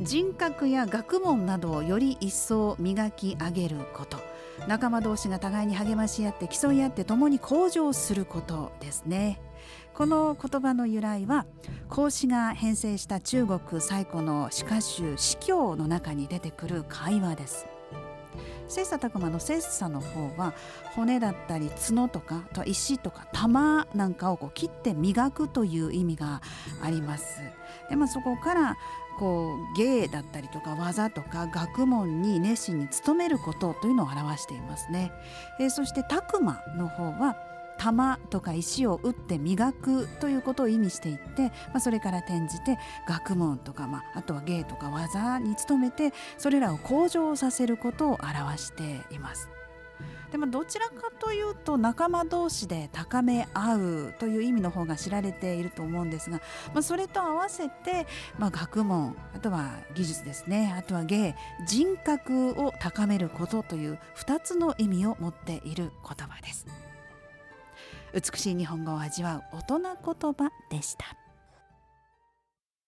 人格や学問などをより一層磨き上げること。仲間同士が互いに励まし合って競い合って共に向上することですね。この言葉の由来は孔子が編成した中国最古の詩歌集「詩教」の中に出てくる会話です。切磋琢磨の切磋の方は骨だったり角とかと石とか玉なんかをこう切って磨くという意味がありますで、まあ、そこからこう芸だったりとか技とか学問に熱心に努めることというのを表していますね。えー、そして琢磨の方は玉とか石を打って磨くということを意味していって、まあ、それから転じて学問とか、まあ、あとは芸とか技に努めてそれらを向上させることを表しています。でもどちらかというと仲間同士で高め合うという意味の方が知られていると思うんですが、まあ、それと合わせて、まあ、学問あとは技術ですねあとは芸人格を高めることという2つの意味を持っている言葉です美しい日本語を味わう大人言葉でした。